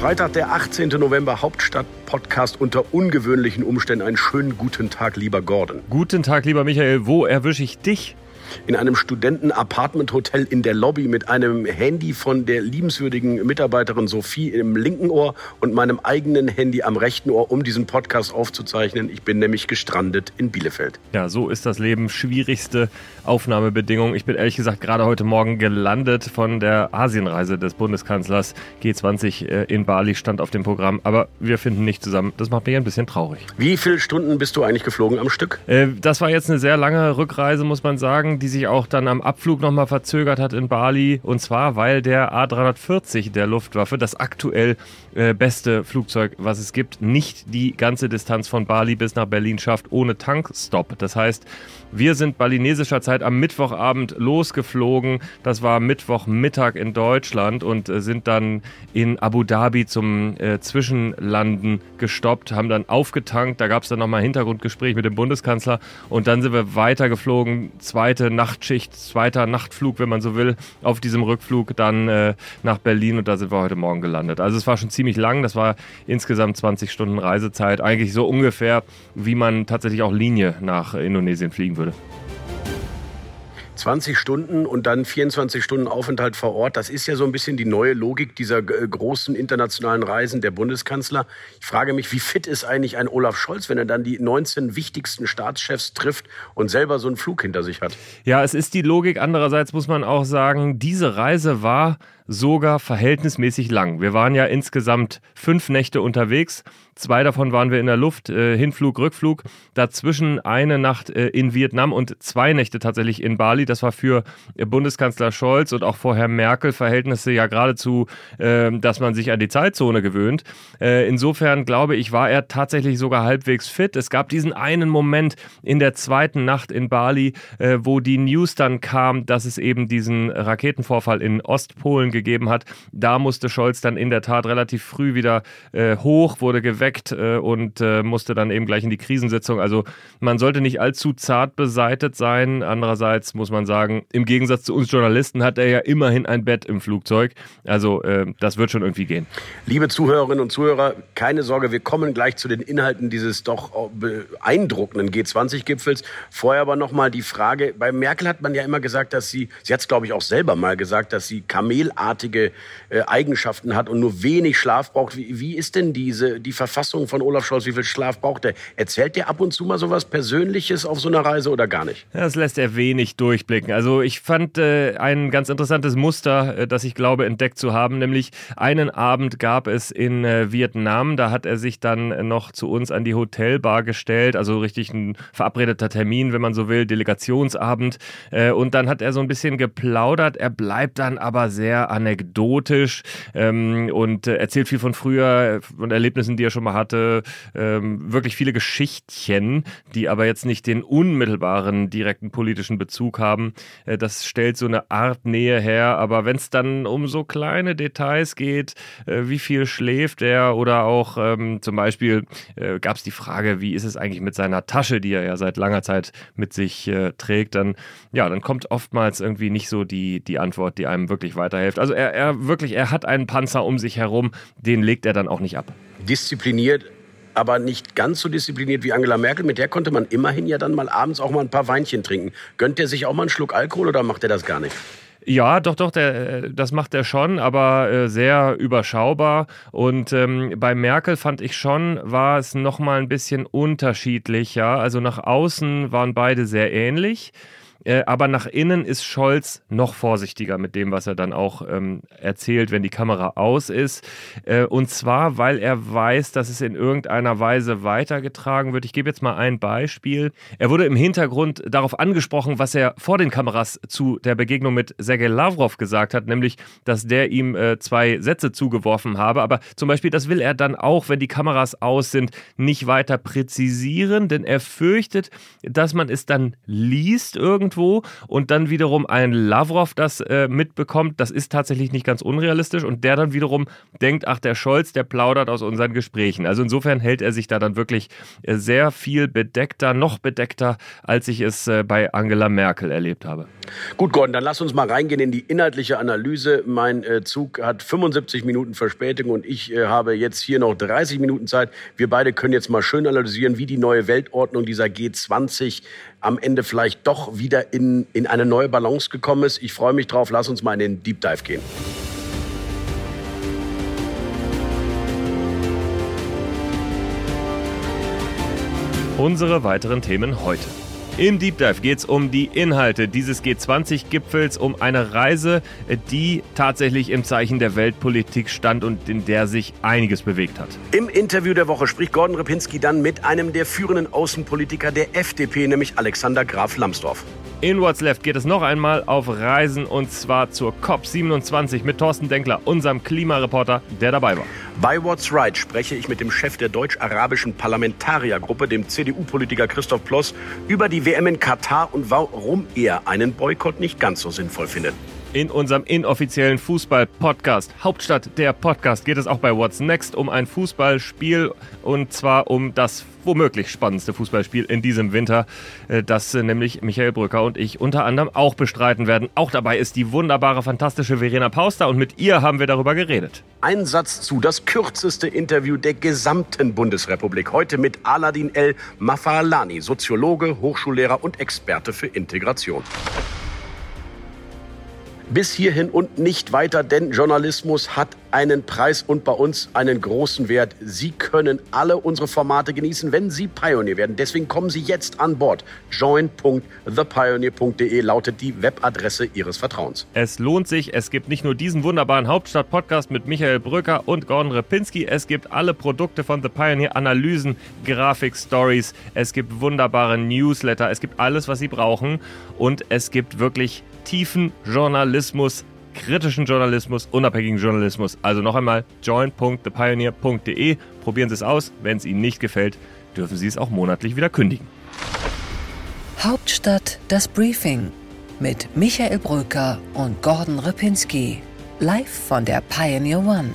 Freitag, der 18. November, Hauptstadt-Podcast unter ungewöhnlichen Umständen. Einen schönen guten Tag, lieber Gordon. Guten Tag, lieber Michael. Wo erwische ich dich? In einem Studenten-Apartment-Hotel in der Lobby mit einem Handy von der liebenswürdigen Mitarbeiterin Sophie im linken Ohr und meinem eigenen Handy am rechten Ohr, um diesen Podcast aufzuzeichnen. Ich bin nämlich gestrandet in Bielefeld. Ja, so ist das Leben. Schwierigste Aufnahmebedingungen. Ich bin ehrlich gesagt gerade heute Morgen gelandet von der Asienreise des Bundeskanzlers. G20 äh, in Bali stand auf dem Programm, aber wir finden nicht zusammen. Das macht mich ein bisschen traurig. Wie viele Stunden bist du eigentlich geflogen am Stück? Äh, das war jetzt eine sehr lange Rückreise, muss man sagen, die sich auch dann am Abflug nochmal verzögert hat in Bali. Und zwar, weil der A340 der Luftwaffe, das aktuell äh, beste Flugzeug, was es gibt, nicht die ganze Distanz von Bali bis nach Berlin schafft ohne Tankstop. Das heißt, wir sind balinesischer Zeit am Mittwochabend losgeflogen. Das war Mittwochmittag in Deutschland und äh, sind dann in Abu Dhabi zum äh, Zwischenlanden gestoppt, haben dann aufgetankt. Da gab es dann nochmal Hintergrundgespräch mit dem Bundeskanzler und dann sind wir weitergeflogen. Zweite Nachtschicht, zweiter Nachtflug, wenn man so will, auf diesem Rückflug dann äh, nach Berlin und da sind wir heute Morgen gelandet. Also es war schon ziemlich lang. Das war insgesamt 20 Stunden Reisezeit. Eigentlich so ungefähr, wie man tatsächlich auch Linie nach Indonesien fliegen würde. 20 Stunden und dann 24 Stunden Aufenthalt vor Ort. Das ist ja so ein bisschen die neue Logik dieser äh, großen internationalen Reisen der Bundeskanzler. Ich frage mich, wie fit ist eigentlich ein Olaf Scholz, wenn er dann die 19 wichtigsten Staatschefs trifft und selber so einen Flug hinter sich hat? Ja, es ist die Logik. Andererseits muss man auch sagen, diese Reise war sogar verhältnismäßig lang. Wir waren ja insgesamt fünf Nächte unterwegs. Zwei davon waren wir in der Luft, äh, Hinflug, Rückflug. Dazwischen eine Nacht äh, in Vietnam und zwei Nächte tatsächlich in Bali. Das war für äh, Bundeskanzler Scholz und auch vorher Merkel Verhältnisse ja geradezu, äh, dass man sich an die Zeitzone gewöhnt. Äh, insofern glaube ich, war er tatsächlich sogar halbwegs fit. Es gab diesen einen Moment in der zweiten Nacht in Bali, wo die News dann kam, dass es eben diesen Raketenvorfall in Ostpolen gegeben hat. Da musste Scholz dann in der Tat relativ früh wieder hoch, wurde geweckt äh, und äh, musste dann eben gleich in die Krisensitzung. Also man sollte nicht allzu zart beseitet sein. Andererseits muss man sagen, im Gegensatz zu uns Journalisten hat er ja immerhin ein Bett im Flugzeug. Also äh, das wird schon irgendwie gehen. Liebe Zuhörerinnen und Zuhörer, keine Sorge, wir kommen gleich zu den Inhalten dieses doch beeindruckenden G20-Gipfels. Vorher aber nochmal die Frage, bei Merkel hat man ja immer gesagt, dass sie, sie hat es glaube ich auch selber mal gesagt, dass sie kamelartige äh, Eigenschaften hat und nur wenig Schlaf braucht. Wie, ist denn diese, die Verfassung von Olaf Scholz, wie viel Schlaf braucht er? Erzählt der ab und zu mal so was Persönliches auf so einer Reise oder gar nicht? Das lässt er wenig durchblicken. Also ich fand äh, ein ganz interessantes Muster, äh, das ich glaube entdeckt zu haben, nämlich einen Abend gab es in Vietnam, da hat er sich dann noch zu uns an die Hotelbar gestellt, also richtig ein verabredeter Termin, wenn man so will, Delegationsabend. Und dann hat er so ein bisschen geplaudert. Er bleibt dann aber sehr anekdotisch ähm, und äh, erzählt viel von früher, von Erlebnissen, die er schon mal hatte, ähm, wirklich viele Geschichtchen, die aber jetzt nicht den unmittelbaren direkten politischen Bezug haben. Äh, das stellt so eine Art Nähe her, aber wenn es dann um so kleine Details geht, äh, wie viel schläft er oder auch ähm, zum Beispiel äh, gab es die Frage, wie ist es eigentlich mit seiner Tasche, die er ja seit langer Zeit mit sich äh, trägt, dann ja, dann kommt oftmals irgendwie nicht so die, die Antwort, die einem wirklich weiterhilft. Also er, er wirklich, er hat einen Panzer um sich herum, den legt er dann auch nicht ab diszipliniert, aber nicht ganz so diszipliniert wie Angela Merkel. Mit der konnte man immerhin ja dann mal abends auch mal ein paar Weinchen trinken. Gönnt der sich auch mal einen Schluck Alkohol oder macht er das gar nicht? Ja, doch, doch, der, das macht er schon, aber äh, sehr überschaubar. Und ähm, bei Merkel fand ich schon, war es nochmal ein bisschen unterschiedlich. Ja? Also nach außen waren beide sehr ähnlich. Äh, aber nach innen ist Scholz noch vorsichtiger mit dem, was er dann auch ähm, erzählt, wenn die Kamera aus ist. Äh, und zwar, weil er weiß, dass es in irgendeiner Weise weitergetragen wird. Ich gebe jetzt mal ein Beispiel. Er wurde im Hintergrund darauf angesprochen, was er vor den Kameras zu der Begegnung mit Sergei Lavrov gesagt hat, nämlich, dass der ihm äh, zwei Sätze zugeworfen habe. Aber zum Beispiel, das will er dann auch, wenn die Kameras aus sind, nicht weiter präzisieren, denn er fürchtet, dass man es dann liest irgendwo und dann wiederum ein Lavrov das äh, mitbekommt. Das ist tatsächlich nicht ganz unrealistisch und der dann wiederum denkt, ach, der Scholz, der plaudert aus unseren Gesprächen. Also insofern hält er sich da dann wirklich äh, sehr viel bedeckter, noch bedeckter, als ich es äh, bei Angela Merkel erlebt habe. Gut, Gordon, dann lass uns mal reingehen in die inhaltliche Analyse. Mein äh, Zug hat 75 Minuten Verspätung und ich äh, habe jetzt hier noch 30 Minuten Zeit. Wir beide können jetzt mal schön analysieren, wie die neue Weltordnung dieser G20 am Ende vielleicht doch wieder in, in eine neue Balance gekommen ist. Ich freue mich drauf. Lass uns mal in den Deep Dive gehen. Unsere weiteren Themen heute. Im Deep Dive geht es um die Inhalte dieses G20-Gipfels, um eine Reise, die tatsächlich im Zeichen der Weltpolitik stand und in der sich einiges bewegt hat. Im Interview der Woche spricht Gordon Repinski dann mit einem der führenden Außenpolitiker der FDP, nämlich Alexander Graf Lambsdorff. In What's Left geht es noch einmal auf Reisen und zwar zur COP27 mit Thorsten Denkler, unserem Klimareporter, der dabei war. Bei What's Right spreche ich mit dem Chef der deutsch-arabischen Parlamentariergruppe, dem CDU-Politiker Christoph Ploss, über die WM in Katar und warum er einen Boykott nicht ganz so sinnvoll findet. In unserem inoffiziellen Fußball-Podcast, Hauptstadt der Podcast, geht es auch bei What's Next um ein Fußballspiel und zwar um das womöglich spannendste Fußballspiel in diesem Winter, äh, das äh, nämlich Michael Brücker und ich unter anderem auch bestreiten werden. Auch dabei ist die wunderbare, fantastische Verena Pauster und mit ihr haben wir darüber geredet. Ein Satz zu, das kürzeste Interview der gesamten Bundesrepublik. Heute mit Aladin El Mafalani, Soziologe, Hochschullehrer und Experte für Integration. Bis hierhin und nicht weiter, denn Journalismus hat einen Preis und bei uns einen großen Wert. Sie können alle unsere Formate genießen, wenn Sie Pioneer werden. Deswegen kommen Sie jetzt an Bord. join.thepioneer.de lautet die Webadresse Ihres Vertrauens. Es lohnt sich. Es gibt nicht nur diesen wunderbaren Hauptstadt-Podcast mit Michael Brücker und Gordon Repinski. Es gibt alle Produkte von The Pioneer, Analysen, Grafik-Stories. Es gibt wunderbare Newsletter. Es gibt alles, was Sie brauchen. Und es gibt wirklich tiefen Journalismus, kritischen Journalismus, unabhängigen Journalismus. Also noch einmal join.thepioneer.de. Probieren Sie es aus. Wenn es Ihnen nicht gefällt, dürfen Sie es auch monatlich wieder kündigen. Hauptstadt das Briefing mit Michael Bröker und Gordon Ripinski. Live von der Pioneer One.